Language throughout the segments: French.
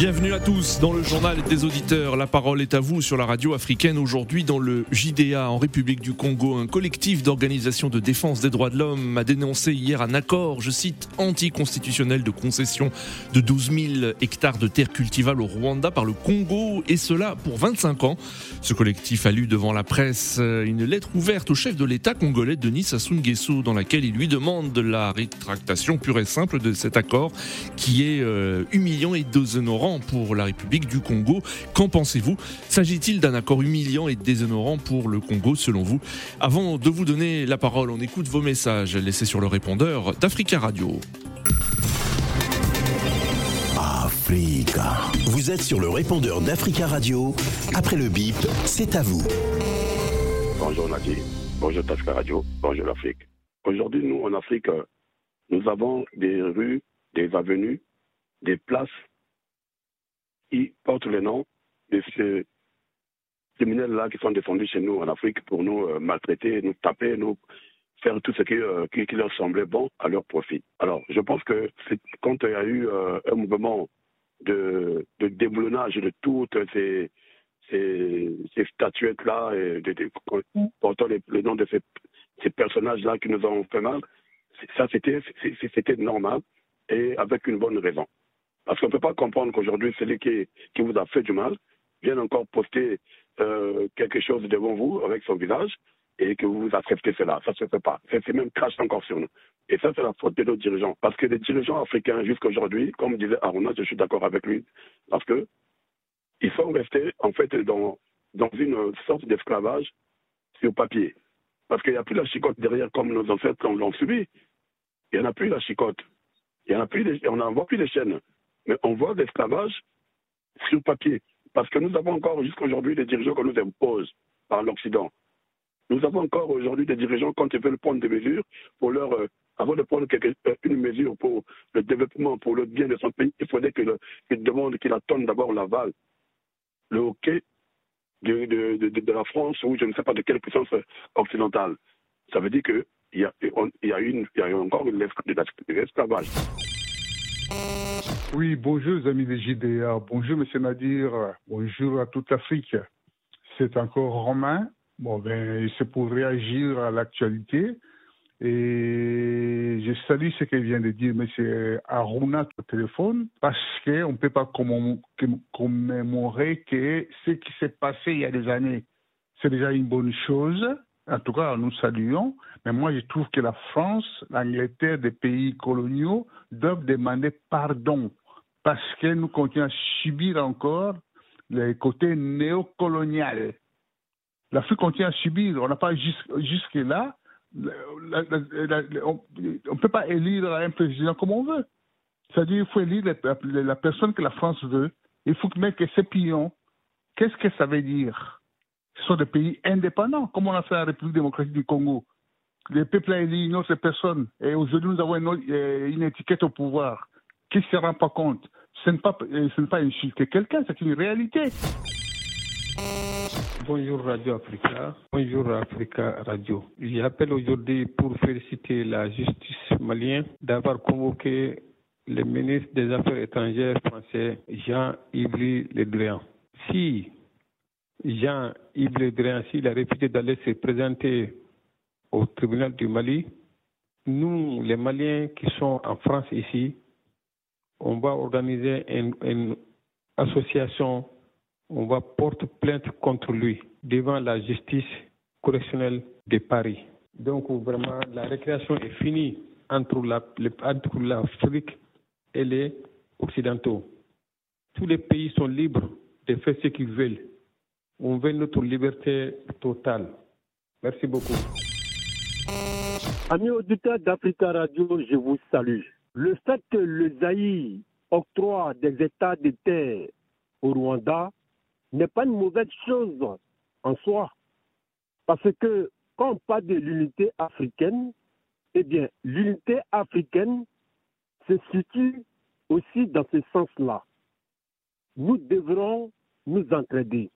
Bienvenue à tous dans le journal des auditeurs. La parole est à vous sur la radio africaine. Aujourd'hui, dans le JDA en République du Congo, un collectif d'organisations de défense des droits de l'homme a dénoncé hier un accord, je cite, anticonstitutionnel de concession de 12 000 hectares de terres cultivables au Rwanda par le Congo, et cela pour 25 ans. Ce collectif a lu devant la presse une lettre ouverte au chef de l'État congolais Denis Sassou Nguesso dans laquelle il lui demande la rétractation pure et simple de cet accord qui est euh, humiliant et déshonorant pour la République du Congo. Qu'en pensez-vous? S'agit-il d'un accord humiliant et déshonorant pour le Congo selon vous? Avant de vous donner la parole, on écoute vos messages laissés sur le répondeur d'Africa Radio. Africa. Vous êtes sur le répondeur d'Africa Radio. Après le bip, c'est à vous. Bonjour Nadir, bonjour Africa Radio, bonjour l'Afrique. Aujourd'hui, nous, en Afrique, nous avons des rues, des avenues, des places qui portent le nom de ces criminels-là qui sont défendus chez nous en Afrique pour nous euh, maltraiter, nous taper, nous faire tout ce qui, euh, qui, leur semblait bon à leur profit. Alors, je pense que quand il y a eu euh, un mouvement de, de déboulonnage de toutes ces, ces, ces statuettes-là, et portant le nom de ces ces personnages-là qui nous ont fait mal, ça c'était normal et avec une bonne raison. Parce qu'on ne peut pas comprendre qu'aujourd'hui, celui qui, qui vous a fait du mal vienne encore poster euh, quelque chose devant vous avec son visage et que vous acceptez cela. Ça ne se fait pas. C'est même crache encore sur nous. Et ça, c'est la faute de nos dirigeants. Parce que les dirigeants africains, jusqu'à aujourd'hui, comme disait Aruna, je suis d'accord avec lui, parce que ils sont restés, en fait, dans, dans une sorte d'esclavage sur papier. Parce qu'il n'y a plus la chicotte derrière comme nos ancêtres l'ont subi. Il n'y en a plus la chicote. Il y en a plus on n'en voit plus les chaînes. Mais on voit l'esclavage sur papier. Parce que nous avons encore jusqu'à aujourd'hui des dirigeants qu'on nous impose par l'Occident. Nous avons encore aujourd'hui des dirigeants, quand ils veulent prendre des mesures, pour leur, euh, avant de prendre quelque, euh, une mesure pour le développement, pour le bien de son pays, il faudrait qu'ils demandent, qu'ils attendent d'abord l'aval, le hockey de, de, de, de, la France ou je ne sais pas de quelle puissance occidentale. Ça veut dire qu'il y, a, une, y encore une esclavage. Oui, bonjour amis des JDA, bonjour Monsieur Nadir, bonjour à toute l'Afrique. C'est encore Romain. Bon, ben, c'est pour réagir à l'actualité. Et je salue ce qu'elle vient de dire M. Aruna au téléphone parce qu'on ne peut pas commémorer que ce qui s'est passé il y a des années, c'est déjà une bonne chose. En tout cas, nous saluons. Mais moi, je trouve que la France, l'Angleterre, des pays coloniaux doivent demander pardon parce que nous continuons à subir encore les côtés néocolonial. L'Afrique continue à subir. On n'a pas jusque-là on ne peut pas élire un président comme on veut. C'est-à-dire qu'il faut élire la, personne que la France veut. Il faut mettre ces pions. Qu'est-ce que ça veut dire? Sont des pays indépendants, comme on a fait en République démocratique du Congo. Le peuple a élu une autre personne. Et aujourd'hui, nous avons une, euh, étiquette au pouvoir. Qui ne se rend pas compte? Ce n'est pas, euh, ce pas insulter quelqu'un, c'est une réalité. Bonjour Radio Africa. Bonjour Africa Radio. J'appelle aujourd'hui pour féliciter la justice malienne d'avoir convoqué le ministre des Affaires étrangères français Jean-Yves Le Drian. Si Jean-Yves Le Drian, s'il a refusé d'aller se présenter au tribunal du Mali, nous, les Maliens qui sont en France ici, on va organiser une, une association on va porter plainte contre lui devant la justice correctionnelle de Paris. Donc vraiment, la récréation est finie entre l'Afrique et les Occidentaux. Tous les pays sont libres de faire ce qu'ils veulent. On veut notre liberté totale. Merci beaucoup. Amis auditeurs d'Africa Radio, je vous salue. Le fait que le Zaï octroie des états de terre au Rwanda n'est pas une mauvaise chose en soi. Parce que quand on parle de l'unité africaine, eh bien, l'unité africaine se situe aussi dans ce sens-là. Nous devrons nous entraider.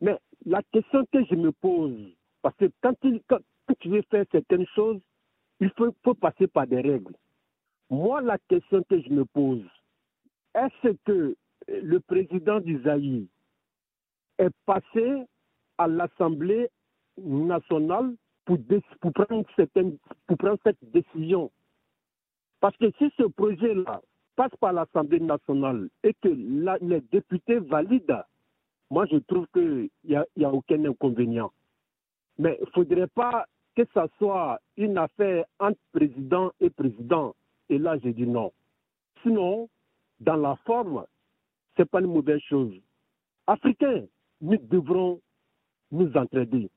Mais la question que je me pose, parce que quand, tu veux faire certaines choses, il faut, passer par des règles. Moi, la question que je me pose, est-ce que le président d'Isaïe est passé à l'Assemblée nationale pour, prendre certaines- pour prendre cette décision? Parce que si ce projet-là passe par l'Assemblée nationale et que les députés valident, moi je trouve qu'il n'y a, a aucun inconvénient. Mais il ne faudrait pas que ça soit une affaire entre président et président. Et là, j'ai dit non. Sinon, dans la forme, ce n'est pas une mauvaise chose. Africains, nous devrons nous entraider.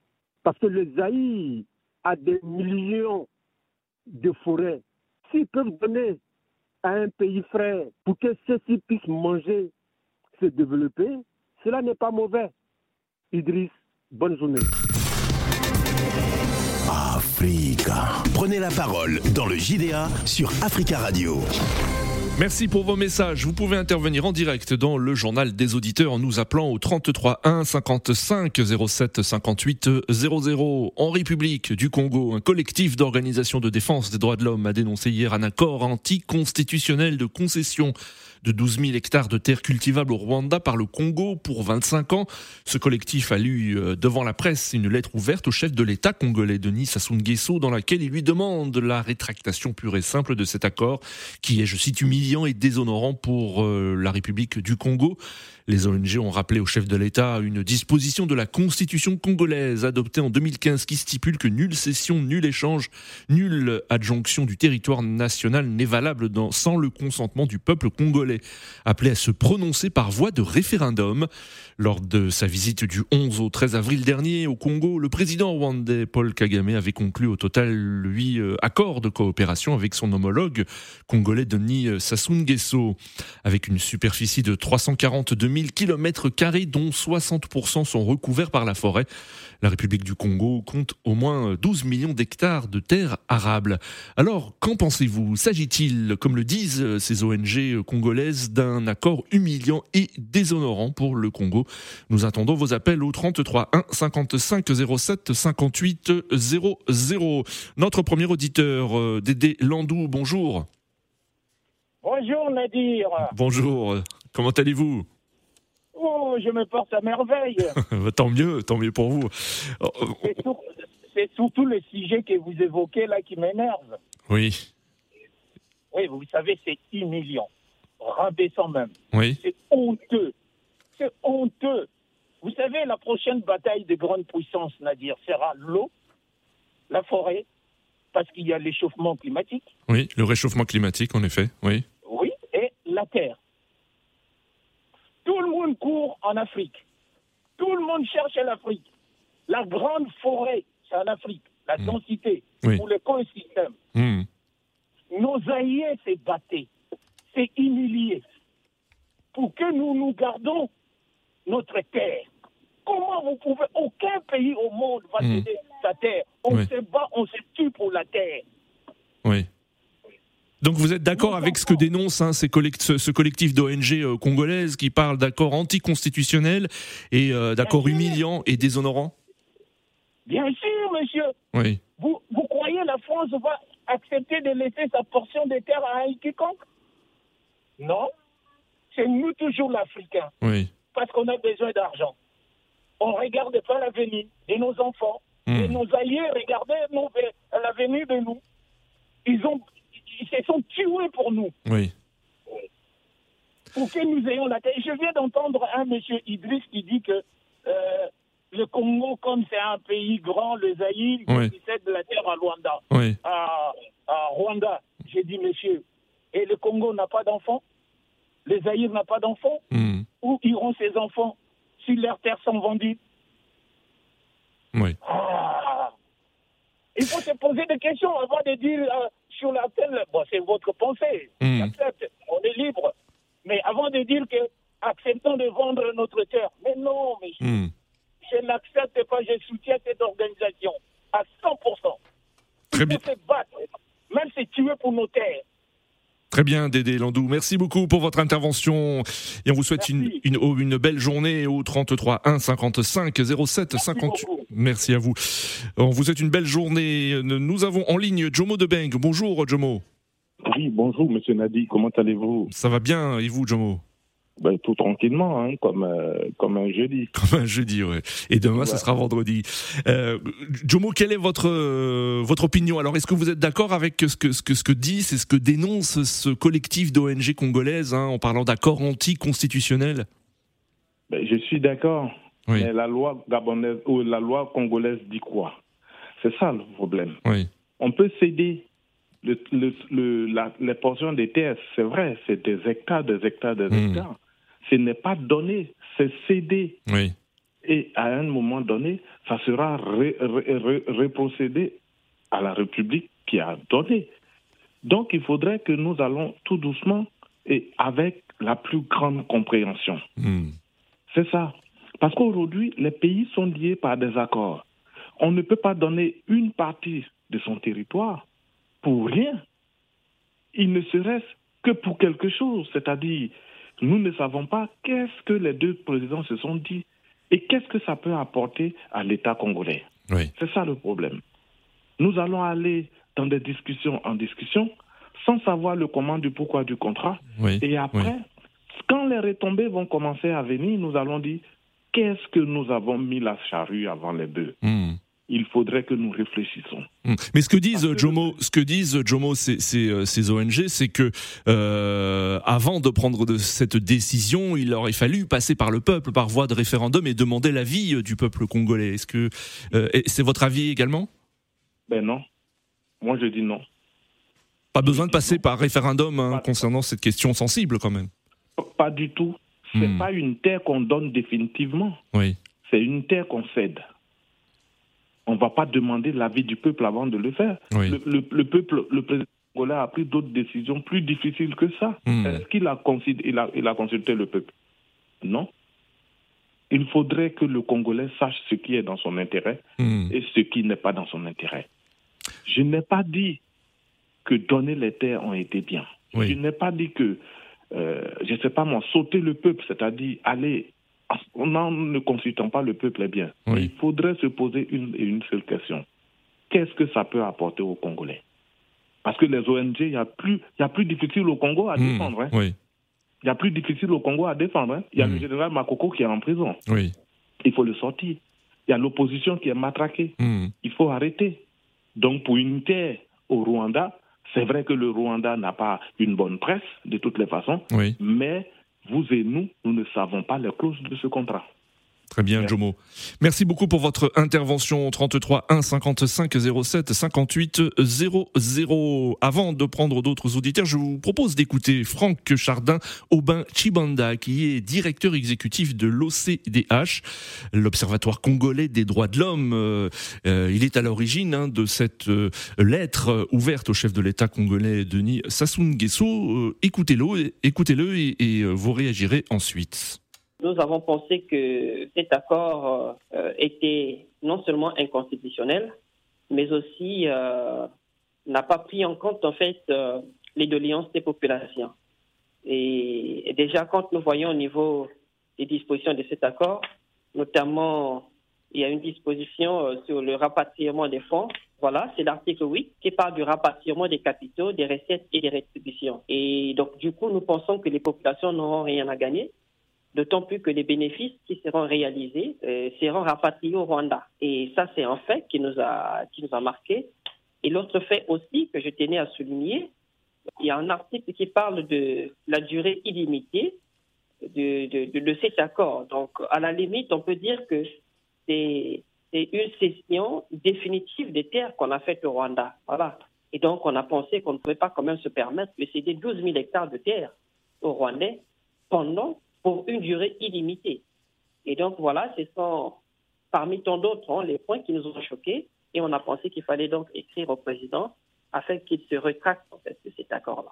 Parce que le Zaïre a des millions de forêts. S'ils peuvent donner à un pays frère pour que ceux-ci puissent manger, se développer, cela n'est pas mauvais. Idriss, bonne journée. Africa. Prenez la parole dans le JDA sur Africa Radio. Merci pour vos messages. Vous pouvez intervenir en direct dans le journal des auditeurs en nous appelant au 33 1 55 07 58 00. En République du Congo, un collectif d'organisations de défense des droits de l'homme a dénoncé hier un accord anticonstitutionnel de concession de 12 000 hectares de terres cultivables au Rwanda par le Congo pour 25 ans. Ce collectif a lu euh, devant la presse une lettre ouverte au chef de l'État congolais Denis Sassou Nguesso dans laquelle il lui demande la rétractation pure et simple de cet accord qui est, je cite, humiliant et déshonorant pour euh, la République du Congo. Les ONG ont rappelé au chef de l'État une disposition de la Constitution congolaise adoptée en 2015 qui stipule que nulle cession, nul échange, nulle adjonction du territoire national n'est valable sans le consentement du peuple congolais, appelé à se prononcer par voie de référendum. Lors de sa visite du 11 au 13 avril dernier au Congo, le président rwandais Paul Kagame avait conclu au total huit euh, accords de coopération avec son homologue congolais Denis Sassou Nguesso, avec une superficie de 342 000 km dont 60% sont recouverts par la forêt. La République du Congo compte au moins 12 millions d'hectares de terres arables. Alors, qu'en pensez-vous? S'agit-il, comme le disent ces ONG congolaises, d'un accord humiliant et déshonorant pour le Congo? Nous attendons vos appels au 33 1 55 07 58 00. Notre premier auditeur, euh, Dédé Landou, bonjour. Bonjour Nadir. Bonjour, comment allez-vous? Oh, je me porte à merveille. Tant mieux, tant mieux pour vous. Oh, oh, C'est sur- c'est surtout le sujet que vous évoquez là qui m'énerve. Oui, Oui, vous savez, c'est humiliant, rabaissant même. oui, C'est honteux. C'est honteux. Vous savez, la prochaine bataille de grande puissance, Nadir, sera l'eau, la forêt, parce qu'il y a l'échauffement climatique, oui, le réchauffement climatique, en effet, oui. oui, et la terre. Tout le monde court en Afrique. Tout le monde cherche l'Afrique. La grande forêt, c'est en Afrique. La Mm. densité, Oui. pour l'écosystème. Hmm. Nos aïeux s'est batté, s'est humilié pour que nous nous gardons notre terre. Comment vous pouvez, aucun pays au monde va Mm. céder sa terre. On Oui. se bat, on se tue pour la terre. Oui. Donc vous êtes d'accord avec ce que dénonce hein, ces collect- ce, ce collectif d'ONG euh, congolaises qui parle d'accords anticonstitutionnels et euh, d'accords humiliants et déshonorants? Bien sûr, monsieur. Oui. Vous, vous croyez la France va accepter de laisser sa portion de terre à un quiconque? Non. C'est nous toujours l'Africain, Oui. parce qu'on a besoin d'argent. On ne regarde pas l'avenir de nos enfants. Hmm. Et nos alliés regardaient nos- l'avenir de nous. Ils, ont, ils se sont tués pour nous, Oui. pour que nous ayons la terre. Je viens d'entendre un monsieur Idriss qui dit que euh, le Congo, comme c'est un pays grand, le Zaïre, Oui. il cède de la terre à Luanda. Oui. à, à Rwanda. J'ai dit, monsieur, et le Congo n'a pas d'enfants? Le Zaïre n'a pas d'enfants? Hmm. Où iront ces enfants si leurs terres sont vendues? Oui. Ah Il faut se poser des questions avant de dire euh, sur la. Bon, c'est votre pensée. Mm. J'accepte. On est libre. Mais avant de dire que acceptons de vendre notre terre. Mais non, mais Hmm. je n'accepte pas. Je soutiens cette organisation à 100%. Très bien. se battre. Même se tuer pour nos terres. Très bien, Dédé Landou. Merci beaucoup pour votre intervention. Et on vous souhaite une, Merci. une, une belle journée au 33 1 55 07 Merci 58. Merci à vous. On vous souhaite une belle journée. Nous avons en ligne Jomo Debeng. Bonjour Jomo. Oui, bonjour Monsieur Nadi, comment allez-vous? Ça va bien, et vous Jomo? Ben, tout tranquillement, hein, comme, euh, comme un jeudi. Comme un jeudi, ouais. Et demain, ce sera vendredi. Euh, Jomo, quelle est votre, euh, votre opinion? Alors, est-ce que vous êtes d'accord avec ce que, ce que, ce que dit, c'est ce que dénonce ce collectif d'ONG congolaises hein, en parlant d'accord anticonstitutionnel? Ben, Je suis d'accord. Mais la loi gabonaise ou la loi congolaise dit quoi? C'est ça le problème. Oui. On peut céder le, le, la, les portions des terres, c'est vrai, c'est des hectares, des hectares, des hmm. hectares ce n'est pas donné, c'est cédé. Oui. Et à un moment donné, ça sera reprocédé à la République qui a donné. Donc il faudrait que nous allons tout doucement et avec la plus grande compréhension. Hmm. C'est ça. Parce qu'aujourd'hui, les pays sont liés par des accords. On ne peut pas donner une partie de son territoire pour rien. Il ne serait-ce que pour quelque chose, c'est-à-dire nous ne savons pas qu'est-ce que les deux présidents se sont dit et qu'est-ce que ça peut apporter à l'État congolais. C'est ça le problème. Nous allons aller dans des discussions en discussion sans savoir le comment du pourquoi du contrat. Et après, quand les retombées vont commencer à venir, nous allons dire qu'est-ce que nous avons mis la charrue avant les bœufs. Hmm il faudrait que nous réfléchissions. Hum. Mais ce que disent Jomo, ce que disent Jomo, ces, ces, ONG, c'est que euh, avant de prendre de cette décision, il aurait fallu passer par le peuple, par voie de référendum, et demander l'avis euh, du peuple congolais. Est-ce que euh, c'est votre avis également? Ben non. Moi, je dis non. Pas besoin de passer par référendum hein, concernant cette question sensible, quand même. Pas du tout. C'est n'est hmm. pas une terre qu'on donne définitivement. Oui. C'est une terre qu'on cède on ne va pas demander l'avis du peuple avant de le faire. Le, peuple, le président congolais a pris d'autres décisions plus difficiles que ça. Hmm. Est-ce qu'il a, il a, consulté le peuple? Non. Il faudrait que le Congolais sache ce qui est dans son intérêt hmm. et ce qui n'est pas dans son intérêt. Je n'ai pas dit que donner les terres ont été bien. Je n'ai pas dit que, euh, je ne sais pas moi, sauter le peuple, c'est-à-dire aller en ne consultant pas le peuple est bien. Il faudrait se poser une, une seule question. Qu'est-ce que ça peut apporter aux Congolais? Parce que les ONG, il y, a plus, y a plus difficile au Congo à hmm. défendre. Hein. Il y a plus difficile au Congo à défendre. Hein. Il y a le hmm. général Makoko qui est en prison. Il faut le sortir. Il y a l'opposition qui est matraquée. Hmm. Il faut arrêter. Donc, pour une terre au Rwanda, c'est vrai que le Rwanda n'a pas une bonne presse, de toutes les façons, mais vous et nous, nous ne savons pas les clauses de ce contrat. Très bien, Jomo. Merci beaucoup pour votre intervention. 33 1 55 07 58 00. Avant de prendre d'autres auditeurs, je vous propose d'écouter Franck Chardin Aubin Chibanda, qui est directeur exécutif de l'OCDH, l'Observatoire congolais des droits de l'homme. Euh, euh, il est à l'origine hein, de cette euh, lettre ouverte au chef de l'État congolais, Denis Sassou Nguesso. écoutez-le, écoutez-le et vous réagirez ensuite. Nous avons pensé que cet accord euh, était non seulement inconstitutionnel, mais aussi euh, n'a pas pris en compte en fait euh, les doléances des populations. Et, déjà, quand nous voyons au niveau des dispositions de cet accord, notamment il y a une disposition sur le rapatriement des fonds. Voilà, c'est l'article 8 qui parle du rapatriement des capitaux, des recettes et des rétributions. Et donc, du coup, nous pensons que les populations n'auront rien à gagner d'autant plus que les bénéfices qui seront réalisés euh, seront rapatriés au Rwanda. Et ça, c'est un fait qui nous a, qui nous a marqué. Et l'autre fait aussi que je tenais à souligner, il y a un article qui parle de la durée illimitée de, de, cet accord. Donc, à la limite, on peut dire que c'est une cession définitive des terres qu'on a faites au Rwanda. Voilà. Et donc, on a pensé qu'on ne pouvait pas quand même se permettre de céder 12 000 hectares de terres au Rwandais pendant pour une durée illimitée. Et donc voilà, ce sont parmi tant d'autres hein, les points qui nous ont choqués et on a pensé qu'il fallait donc écrire au président afin qu'il se retracte de cet accord-là.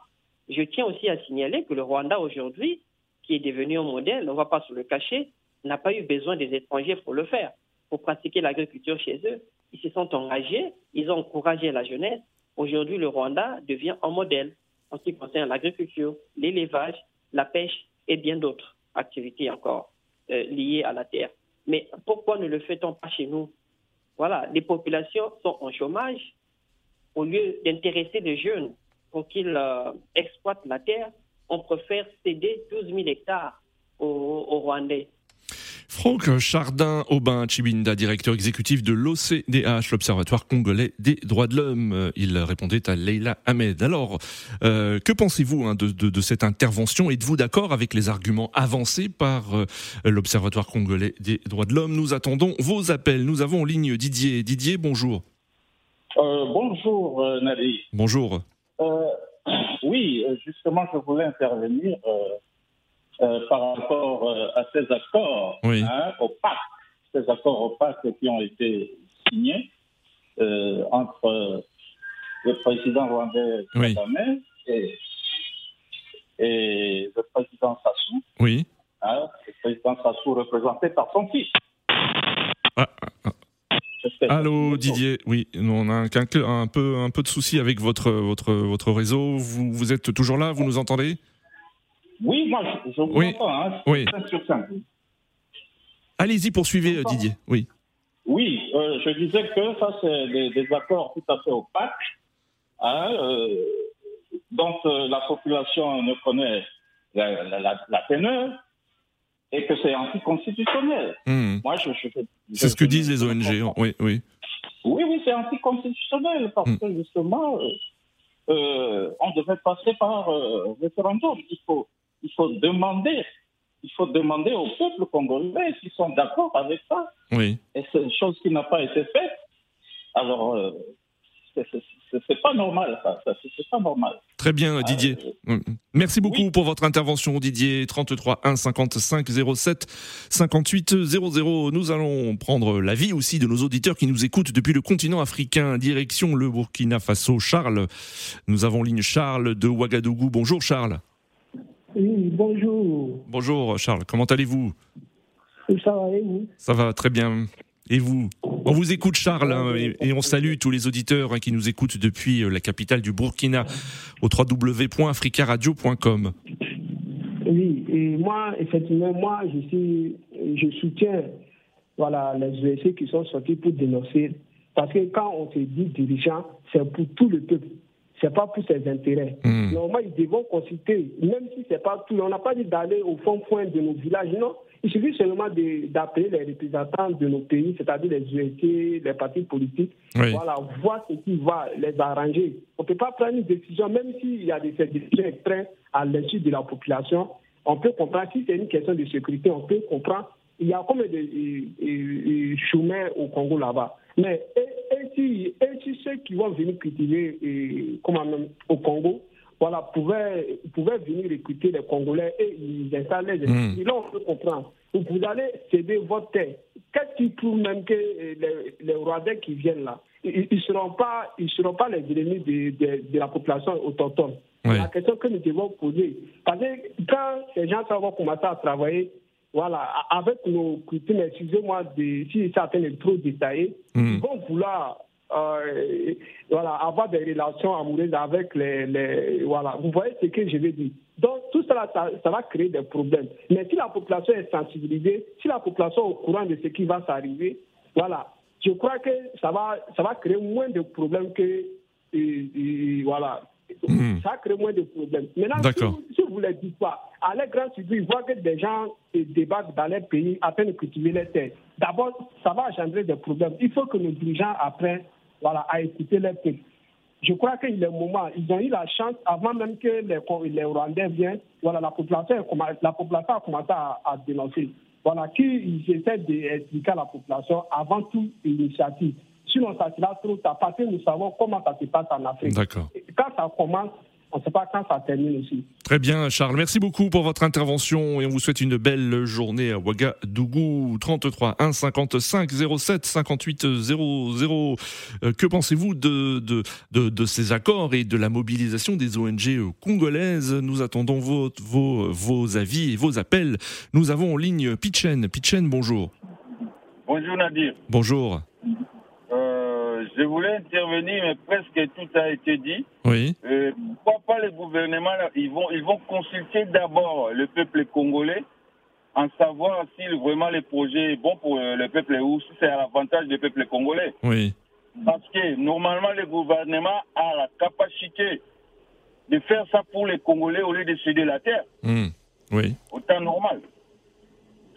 Je tiens aussi à signaler que le Rwanda aujourd'hui, qui est devenu un modèle, on ne va pas se le cacher, n'a pas eu besoin des étrangers pour le faire, pour pratiquer l'agriculture chez eux. Ils se sont engagés, ils ont encouragé la jeunesse. Aujourd'hui, le Rwanda devient un modèle en ce qui concerne l'agriculture, l'élevage, la pêche et bien d'autres activités encore euh, liées à la terre. Mais pourquoi ne le fait-on pas chez nous? Voilà, les populations sont en chômage. Au lieu d'intéresser les jeunes pour qu'ils euh, exploitent la terre, on préfère céder 12 000 hectares aux, aux Rwandais. Franck Chardin Aubin Chibinda, directeur exécutif de l'OCDH, l'Observatoire congolais des droits de l'homme. Il répondait à Leila Ahmed. Alors, euh, que pensez-vous hein, de, de, de, cette intervention? Êtes-vous d'accord avec les arguments avancés par euh, l'Observatoire congolais des droits de l'homme? Nous attendons vos appels. Nous avons en ligne Didier. Didier, bonjour. Euh, bonjour euh, Nadie. Bonjour. Euh, oui, justement, je voulais intervenir euh, par rapport euh, à ces accords Oui. hein, opaques, ces accords opaques qui ont été signés euh, entre le président rwandais Oui. Kagame et, et le président Sassou. Oui. hein, le président Sassou représenté par son fils. Ah, J'espère. Allô Didier, oui, nous, on a un, peu un peu de souci avec votre votre votre réseau. Vous vous êtes toujours là, vous nous entendez? Oui, moi je, je Oui. entends. Hein, Oui. Allez-y, poursuivez Didier. Oui. Oui, euh, je disais que ça, c'est des, des accords tout à fait opaques, hein, euh, dont euh, la population ne connaît la, la, la, la teneur et que c'est anticonstitutionnel. Hmm. Moi, je, je- je- C'est ce que disent les ONG. Oui, oui. Oui, oui, c'est anticonstitutionnel parce Mm. que justement, on devait passer par référendum. Il faut, il faut demander, il faut demander au peuple congolais s'ils sont d'accord avec ça. Oui. Et c'est une chose qui n'a pas été faite. Alors, euh, c'est- pas normal, ça. c'est pas normal. Très bien, Didier. Mm. Merci beaucoup pour votre intervention, Didier. 33 1 55 07 58 00. Nous allons prendre l'avis aussi de nos auditeurs qui nous écoutent depuis le continent africain, direction le Burkina Faso. Charles, nous avons ligne Charles de Ouagadougou. Bonjour Charles. Oui, bonjour. Bonjour Charles, comment allez-vous? Ça va et vous? Ça va très bien. Et vous? On vous écoute Charles hein, et, et on salue tous les auditeurs hein, qui nous écoutent depuis euh, la capitale du Burkina au www.africaradio.com. Oui, et moi, effectivement, moi, je, suis, je soutiens voilà, les OSC qui sont sortis pour dénoncer. Parce que quand on se dit dirigeant, c'est pour tout le peuple. C'est pas pour ses intérêts. Mm. Normalement, ils devront consulter, même si c'est pas tout. On n'a pas dit d'aller au fond point de nos villages, non. Il suffit seulement d'appeler les représentants de nos pays, c'est-à-dire les OSC, les partis politiques, Oui. voilà, voir ce qui va les arranger. On ne peut pas prendre une décision, même s'il y a des décisions extrêmes à l'insu de la population. On peut comprendre, si c'est une question de sécurité, on peut comprendre. Il y a combien de euh, euh, euh, chômeurs au Congo là-bas? Mais et, et si, et si ceux qui vont venir cultiver euh, comment au Congo, voilà, pouvaient, pouvaient venir recruter les Congolais et ils installent les Mm. industries. Là, on peut comprendre. Vous vous allez céder votre terre. Qu'est-ce qui prouve même que euh, les, les Rwandais qui viennent là, ils ne seront, pas- ils seront pas les ennemis de, de, de la population autochtone? Oui. La question que nous devons poser. Parce que quand ces gens vont commencer à travailler, voilà, avec nos coutumes, excusez-moi de, si certains est trop détaillé, Mm. ils vont vouloir euh, voilà, avoir des relations amoureuses avec les, les- Voilà, vous voyez ce que je veux dire. Donc, tout cela, ça, ça va créer des problèmes. Mais si la population est sensibilisée, si la population est au courant de ce qui va s'arriver, voilà, je crois que ça va, ça va créer moins de problèmes que. euh, euh, voilà. Mhm. Ça crée moins de problèmes. Maintenant, si vous, si vous ne le dites pas, à leur grand surprise, ils voient que des gens débattent dans leur pays afin de cultiver les terres. D'abord, ça va engendrer des problèmes. Il faut que nos dirigeants apprennent voilà, à écouter leur peuple. Je crois qu'il est le moment. Ils ont eu la chance, avant même que les, les Rwandais viennent, voilà, la population, a la population a commencé à, à dénoncer. Voilà, qu'ils essaient d'expliquer à la population avant toute initiative. Sinon, ça sera trop tard parce que nous savons comment ça se passe en Afrique. D'accord. Et Quand ça commence, on ne sait pas quand ça termine aussi. Très bien, Charles. Merci beaucoup pour votre intervention et on vous souhaite une belle journée à Ouagadougou. 33 1 55 07 58 00. Euh, Que pensez-vous de, de, de, de ces accords et de la mobilisation des ONG euh, congolaises? Nous attendons vos, vos, vos avis et vos appels. Nous avons en ligne Pichen. Pichen, bonjour. Bonjour Nadir. Bonjour. Je voulais intervenir, mais presque tout a été dit. Oui. Euh, pourquoi pas les gouvernements ils vont, ils vont consulter d'abord le peuple congolais en savoir si vraiment le projet est bon pour euh, le peuple ou si c'est à l'avantage du peuple congolais. Oui. Parce que normalement, le gouvernement a la capacité de faire ça pour les Congolais au lieu de céder la terre, Hmm. Oui. au temps normal.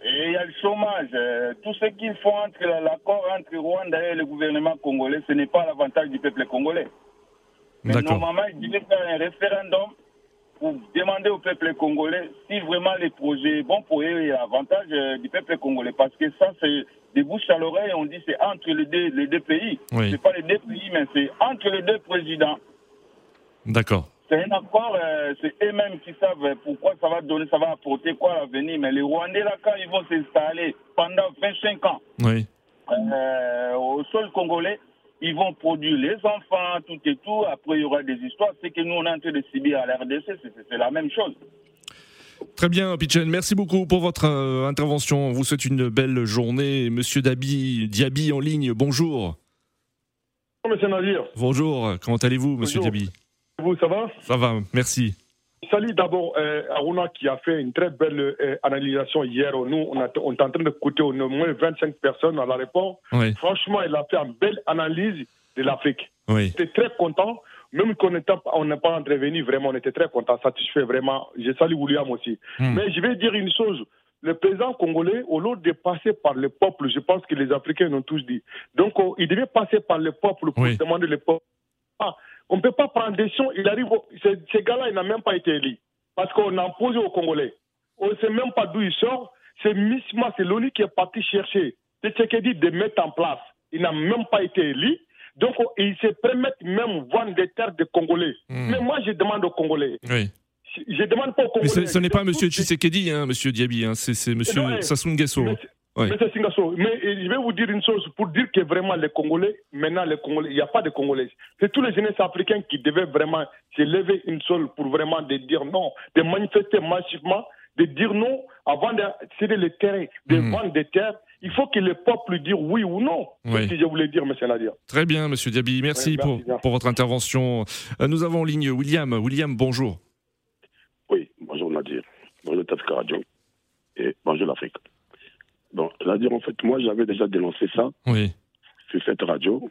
Et il y a le chômage. euh, Tout ce qu'ils font entre l'accord entre Rwanda et le gouvernement congolais, ce n'est pas l'avantage du peuple congolais. Mais normalement, il devait faire un référendum pour demander au peuple congolais si vraiment le projet est bon pour eux et à l'avantage euh, du peuple congolais. Parce que ça, c'est des bouches à l'oreille, on dit c'est entre les deux, les deux pays. Oui. C'est pas les deux pays, mais c'est entre les deux présidents. D'accord. C'est un accord, euh, c'est eux-mêmes qui savent pourquoi ça va donner, ça va apporter quoi à l'avenir. Mais les Rwandais, là, quand ils vont s'installer pendant 25 ans Oui. euh, au sol congolais, ils vont produire les enfants, tout et tout. Après, il y aura des histoires. C'est que nous, on est en train de subir à la RDC, c'est- la même chose. Très bien, Pichel. Merci beaucoup pour votre euh, intervention. On vous souhaite une belle journée. Monsieur Dabi, Diaby en ligne, bonjour. Monsieur Nadir, Bonjour, comment allez-vous, monsieur Bonjour. Diaby? Vous, ça va? Ça va, merci. Salut d'abord euh, Aruna qui a fait une très belle euh, analysation hier. Nous, on, a- on est en train d'écouter au moins 25 personnes à l'aéroport. Oui. Franchement, il a fait une belle analyse de l'Afrique. Oui. J'étais très content. Même qu'on n'est pas intervenu, vraiment, on était très content, satisfait vraiment. Je salue William aussi. Hmm. Mais je vais dire une chose. Le président congolais, au lieu de passer par le peuple, je pense que les Africains l'ont tous dit. Donc, oh, il devait passer par le peuple pour demander le peuple. Ah, on ne peut pas prendre des décision. Il arrive, au- ce, ce gars-là, il n'a même pas été élu. Parce qu'on a imposé aux Congolais. On ne sait même pas d'où il sort. C'est Misma, c'est l'ONU qui est parti chercher. C'est ce qu'il dit de mettre en place. Il n'a même pas été élu. Donc, ils se permettent même vendre des terres des Congolais. Mais moi, je demande aux Congolais. Oui. Je, je demande pas aux Mais Congolais. ce, ce n'est pas monsieur Tshisekedi, hein, monsieur Diaby, hein, c'est c'est monsieur Ouais. Sassou Nguesso. Ouais. Monsieur Singasso, mais je vais vous dire une chose pour dire que vraiment les Congolais, maintenant les Congolais, il n'y a pas de Congolais. C'est tous les jeunes africains qui devaient vraiment se lever une seule pour vraiment de dire non, de manifester massivement, de dire non avant de céder le terrain, de vendre des terres. Il faut que le peuple dise oui ou non. Oui. C'est ce que je voulais dire, monsieur Nadia. Très bien, monsieur Diaby, merci, pour, pour votre intervention. Euh, Nous avons en ligne William. William, bonjour. Oui, bonjour Nadir, bonjour Tafka Radio et bonjour l'Afrique. Bon, Nadir, en fait, moi j'avais déjà dénoncé ça Oui. sur cette radio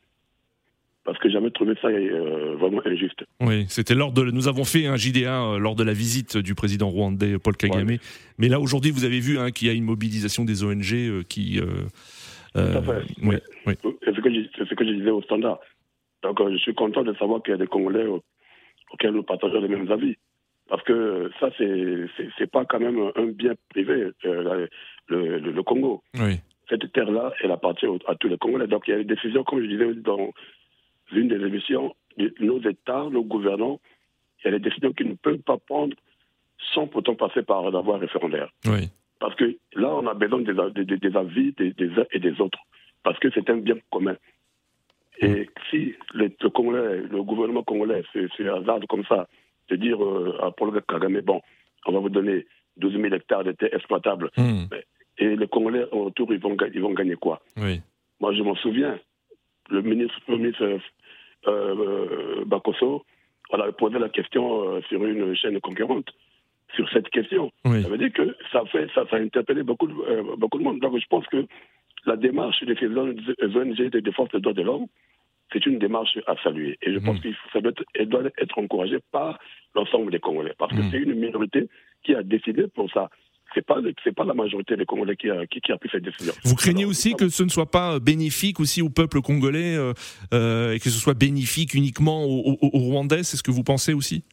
parce que j'avais trouvé ça euh, vraiment injuste. Oui, c'était lors de. Nous avons fait un JDA euh, lors de la visite du président rwandais Paul Kagame. Mais là, aujourd'hui, vous avez vu hein, qu'il y a une mobilisation des ONG euh, qui. euh, euh, oui, oui. C'est ce, que je- c'est ce que je disais au standard. Donc je suis content de savoir qu'il y a des Congolais au- auxquels nous partageons les mêmes avis. Parce que ça, c'est pas quand même un bien privé, euh, le, le- le Congo. Oui. Cette terre-là, elle appartient à tous les Congolais. Donc il y a des décisions, comme je disais dans une des émissions, de nos États, nos gouvernants, il y a des décisions qu'ils ne peuvent pas prendre sans pourtant passer par la voie référendaire. Oui. Parce que là, on a besoin des, avis des, des uns et des autres. Parce que c'est un bien commun. Et si le, le Congolais, le gouvernement congolais se, se hasarde comme ça, de dire euh, à Paul Kagame, bon, on va vous donner 12 000 hectares de terres exploitables, Hmm. Et les Congolais, autour, ils vont, ils vont gagner quoi? Oui. Moi, je m'en souviens, le ministre, le ministre euh, euh, Bakosso, on avait posé la question euh, sur une chaîne concurrente sur cette question. Oui. Ça veut dire que ça, fait, ça, ça a interpellé beaucoup de, euh, beaucoup de monde. Donc je pense que la démarche des ONG de défense des droits de l'homme, c'est une démarche à saluer. Et je pense que ça doit doit être encouragée par l'ensemble des Congolais. Parce que c'est une minorité qui a décidé pour ça. C'est pas, c'est pas la majorité des Congolais qui a, qui, qui a pris cette décision. Vous craignez aussi que ce ne soit pas bénéfique aussi au peuple congolais euh, euh, et que ce soit bénéfique uniquement aux, aux- aux Rwandais C'est ce que vous pensez aussi?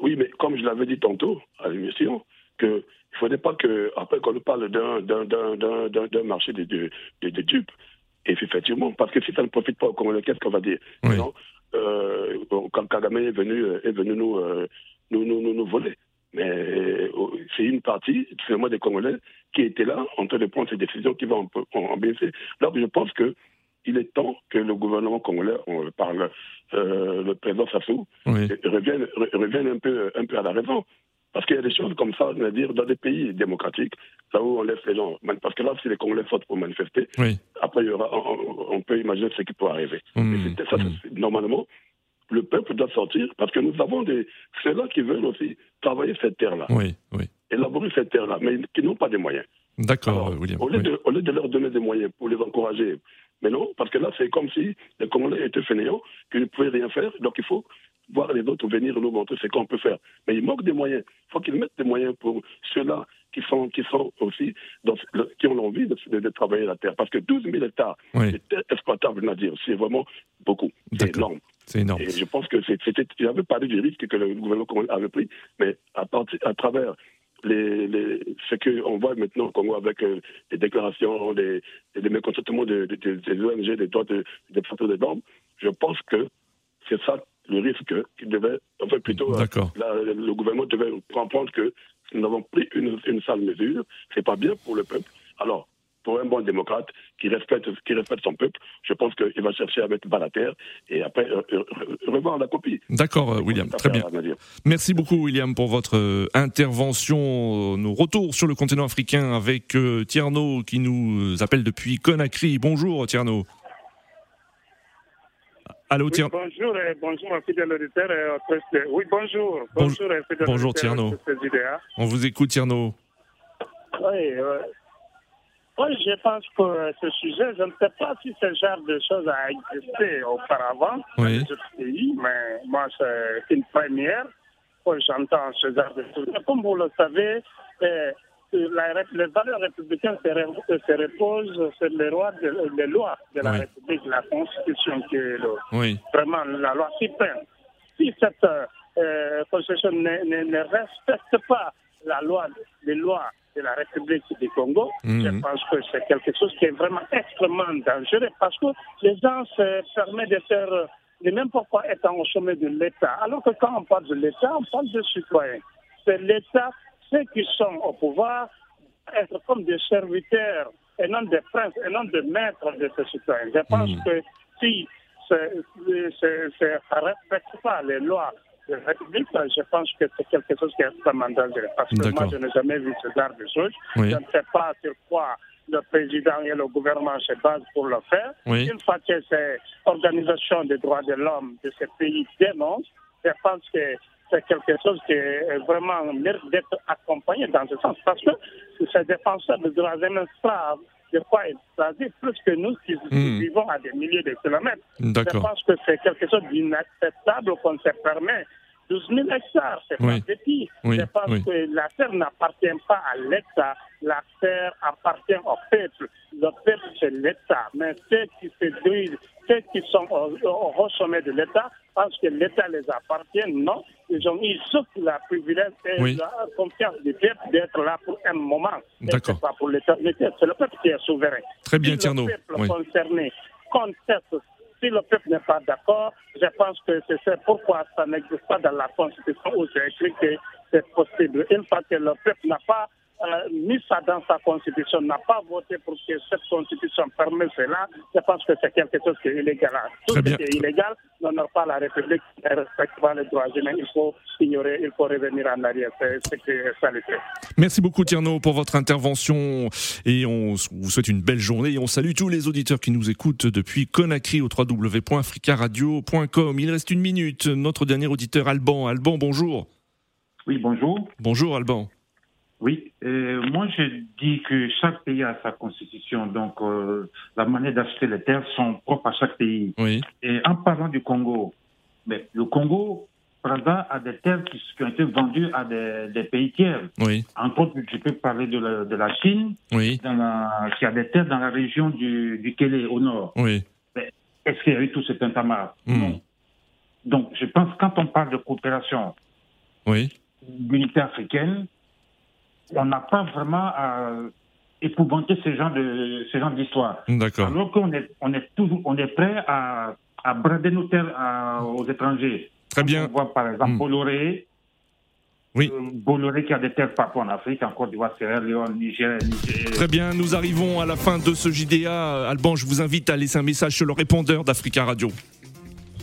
Oui, mais comme je l'avais dit tantôt à l'émission, qu'il ne faudrait pas que, après qu'on nous parle d'un, d'un, marché de, de, de- de dupes, effectivement, parce que si ça ne profite pas aux Congolais, qu'est-ce qu'on va dire? Non, euh, Quand Kagame est venu, est venu nous, euh, nous, nous, nous, nous voler. Mais euh, c'est une partie, seulement des Congolais, qui étaient là en train de prendre ces décisions qui vont en, baisser. Donc je pense que il est temps que le gouvernement congolais, on parle, euh, le président Sassou, revienne, re- revienne un, peu, un peu à la raison. Parce qu'il y a des choses comme ça, on va dire, dans des pays démocratiques, là où on laisse les gens. Parce que là, si les Congolais sortent pour manifester, Oui. après, il y aura, on, on peut imaginer ce qui peut arriver. Ça, c'est- normalement, le peuple doit sortir parce que nous avons des ceux-là qui veulent aussi travailler cette terre-là, Oui, oui. élaborer cette terre-là, mais qui n'ont pas de moyens. D'accord, William. Au lieu, de, au lieu de leur donner des moyens pour les encourager, mais non, parce que là, c'est comme si les Congolais étaient fainéants, qu'ils ne pouvaient rien faire, donc il faut voir les autres venir nous montrer ce qu'on peut faire. Mais il manque des moyens. Il faut qu'ils mettent des moyens pour ceux-là qui sont, qui sont aussi, dans, qui ont envie de, de, travailler la terre. Parce que 12 000 hectares oui. de terre exploitable, Nadir, c'est vraiment beaucoup. C'est énorme. C'est énorme. Et je pense que c'était, j'avais parlé du risque que le gouvernement avait pris, mais à, partir, à travers les, les, ce qu'on voit maintenant au Congo avec euh, les déclarations, les, les mécontentements des de, de, de, ONG, des droits des défenseurs des normes, je pense que c'est ça le risque qu'il devait, enfin plutôt, euh, la, le gouvernement devait comprendre que nous avons pris une, une sale mesure, c'est pas bien pour le peuple. Alors, pour un bon démocrate qui respecte, qui respecte son peuple, je pense qu'il va chercher à mettre bas la terre et après euh, revoir la copie. D'accord, William, très bien. Merci beaucoup, William, pour votre euh, intervention. Nos retours sur le continent africain avec euh, Tierno qui nous appelle depuis Conakry. Bonjour, Tierno. Allô, Tierno. Oui, bonjour, et bonjour, fidèle auditeur. Oui, bonjour. Bonjour, bonjour Tierno. On vous écoute, Tierno. Oui, oui, je pense que ce sujet, je ne sais pas si ce genre de choses a existé auparavant dans les autres pays, mais moi, c'est une première que j'entends ce genre de choses. Comme vous le savez, la, les valeurs républicaines se, se, reposent sur les, lois de, les lois de la Oui. République, la Constitution qui est le- Oui. vraiment la loi suprême. Si cette euh, Constitution ne, ne- ne respecte pas la loi, les lois de la République du Congo, Mhm. je pense que c'est quelque chose qui est vraiment extrêmement dangereux parce que les gens se permettent de faire euh, de n'importe quoi étant au sommet de l'État. Alors que quand on parle de l'État, on parle de citoyens. C'est l'État, ceux qui sont au pouvoir, être comme des serviteurs et non des princes et non des maîtres de ces citoyens. Je pense que si ça ne respecte pas les lois de la République, je pense que c'est quelque chose qui est extrêmement dangereux. Parce que moi, je n'ai jamais vu ce genre de choses. Oui. Je ne sais pas sur quoi le président et le gouvernement se basent pour le faire. Oui. Une fois que ces organisations des droits de l'homme de ces pays dénoncent, je pense que c'est quelque chose qui est vraiment mérite d'être accompagné dans ce sens. Parce que ces défenseurs des droits humains savent de quoi il s'agit plus que nous qui Hmm. vivons à des milliers de kilomètres. Je pense que c'est quelque chose d'inacceptable qu'on se permet. 12 000 hectares, c'est Oui. pas petit. Oui, Je pense oui. que la terre n'appartient pas à l'État, la terre appartient au peuple. Le peuple, c'est l'État. Mais ceux qui se disent, ceux qui sont au, sommet de l'État, pensent que l'État les appartient. Non, ils ont eu sauf la privilège et Oui. la confiance du peuple d'être là pour un moment. D'accord. c'est pas pour l'éternité. C'est le peuple qui est souverain. Très bien, si Tierno. le peuple Oui. concerné conteste, si le peuple n'est pas d'accord, je pense que c'est pourquoi ça n'existe pas dans la Constitution où c'est écrit que c'est possible. Une fois que le peuple n'a pas euh, mis ça dans sa Constitution, n'a pas voté pour que cette Constitution permette cela, je pense que c'est quelque chose qui est illégal. Tout Très ce qui est illégal n'honore pas la République et respecte pas les droits humains. Il faut ignorer, il faut revenir en arrière. C'est ce qui est salutaire. Merci beaucoup Tierno pour votre intervention et on vous souhaite une belle journée et on salue tous les auditeurs qui nous écoutent depuis Conakry au www.africaradio.com. Il reste une minute. Notre dernier auditeur Alban. Alban, bonjour. Oui, bonjour. Bonjour Alban. Oui, euh, moi je dis que chaque pays a sa constitution, donc euh, la manière d'acheter les terres sont propres à chaque pays. Oui. Et en parlant du Congo, mais le Congo, par hasard, a des terres qui, qui ont été vendues à des, des pays tiers. Oui. Entre autres, je peux parler de la, de la Chine, Oui. dans la, qui a des terres dans la région du, du Kélé, au nord. Oui. Mais Est-ce qu'il y a eu tout cet entamar Hmm. Non. Donc, je pense que quand on parle de coopération Oui. d'unité africaine, on n'a pas vraiment à épouvanter ce genre de ce genre d'histoire. D'accord. Alors qu'on est on est toujours on est prêt à à brader nos terres à- aux étrangers. Très bien. On voit par exemple Hmm. Bolloré. Oui. euh, Bolloré qui a des terres partout en Afrique, en Côte d'Ivoire, Sierra Leone, Niger, Niger. Très bien, nous arrivons à la fin de ce JDA. Alban, je vous invite à laisser un message sur le répondeur d'Africa Radio.